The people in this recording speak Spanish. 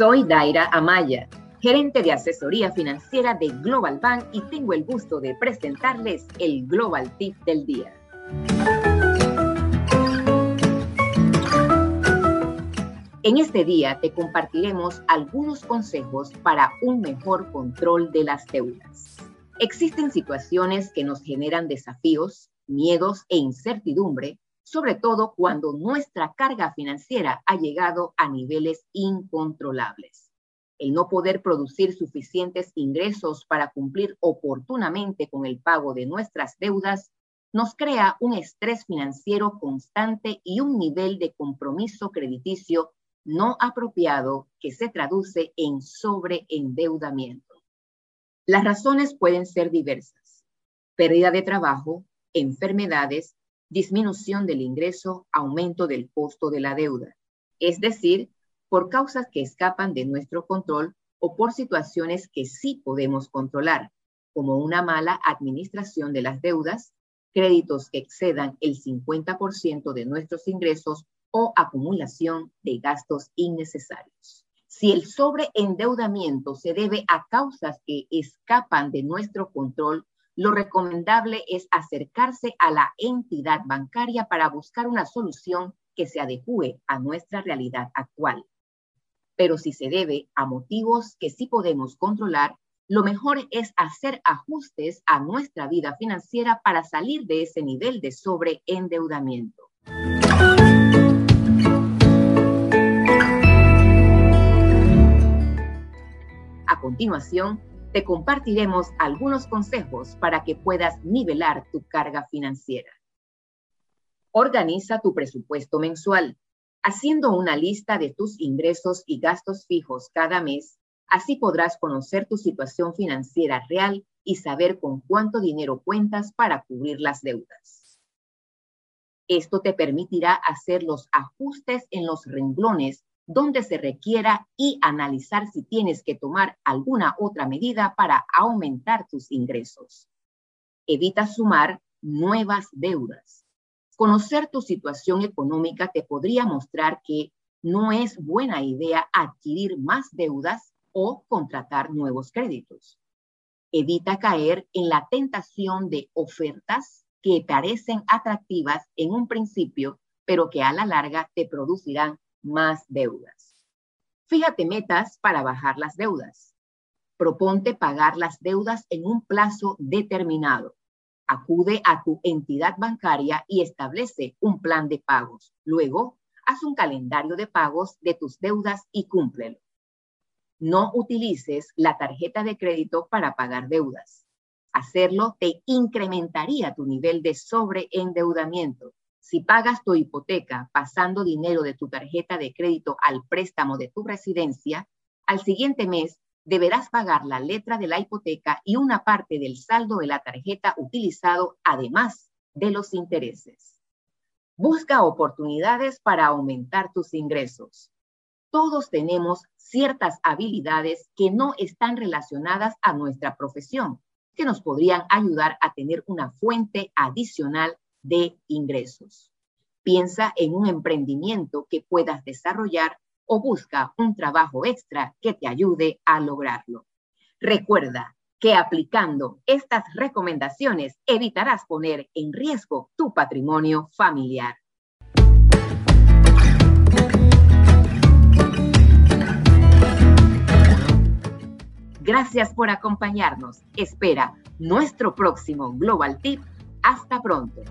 Soy Daira Amaya, gerente de asesoría financiera de Global Bank y tengo el gusto de presentarles el Global Tip del día. En este día te compartiremos algunos consejos para un mejor control de las deudas. Existen situaciones que nos generan desafíos, miedos e incertidumbre, sobre todo cuando nuestra carga financiera ha llegado a niveles incontrolables. El no poder producir suficientes ingresos para cumplir oportunamente con el pago de nuestras deudas nos crea un estrés financiero constante y un nivel de compromiso crediticio no apropiado que se traduce en sobreendeudamiento. Las razones pueden ser diversas. Pérdida de trabajo, enfermedades, disminución del ingreso, aumento del costo de la deuda. Es decir, por causas que escapan de nuestro control o por situaciones que sí podemos controlar, como una mala administración de las deudas, créditos que excedan el 50% de nuestros ingresos o acumulación de gastos innecesarios. Si el sobreendeudamiento se debe a causas que escapan de nuestro control, lo recomendable es acercarse a la entidad bancaria para buscar una solución que se adecue a nuestra realidad actual. Pero si se debe a motivos que sí podemos controlar, lo mejor es hacer ajustes a nuestra vida financiera para salir de ese nivel de sobreendeudamiento. A continuación, te compartiremos algunos consejos para que puedas nivelar tu carga financiera. Organiza tu presupuesto mensual, haciendo una lista de tus ingresos y gastos fijos cada mes. Así podrás conocer tu situación financiera real y saber con cuánto dinero cuentas para cubrir las deudas. Esto te permitirá hacer los ajustes en los renglones donde se requiera y analizar si tienes que tomar alguna otra medida para aumentar tus ingresos. Evita sumar nuevas deudas. Conocer tu situación económica te podría mostrar que no es buena idea adquirir más deudas o contratar nuevos créditos. Evita caer en la tentación de ofertas que parecen atractivas en un principio, pero que a la larga te producirán más deudas. Fíjate metas para bajar las deudas. Proponte pagar las deudas en un plazo determinado. Acude a tu entidad bancaria y establece un plan de pagos. Luego, haz un calendario de pagos de tus deudas y cúmplelo. No utilices la tarjeta de crédito para pagar deudas. Hacerlo te incrementaría tu nivel de sobreendeudamiento si pagas tu hipoteca pasando dinero de tu tarjeta de crédito al préstamo de tu residencia, al siguiente mes deberás pagar la letra de la hipoteca y una parte del saldo de la tarjeta utilizado, además de los intereses. Busca oportunidades para aumentar tus ingresos. Todos tenemos ciertas habilidades que no están relacionadas a nuestra profesión, que nos podrían ayudar a tener una fuente adicional de ingresos. Piensa en un emprendimiento que puedas desarrollar o busca un trabajo extra que te ayude a lograrlo. Recuerda que aplicando estas recomendaciones evitarás poner en riesgo tu patrimonio familiar. Gracias por acompañarnos. Espera nuestro próximo Global Tip hasta pronto.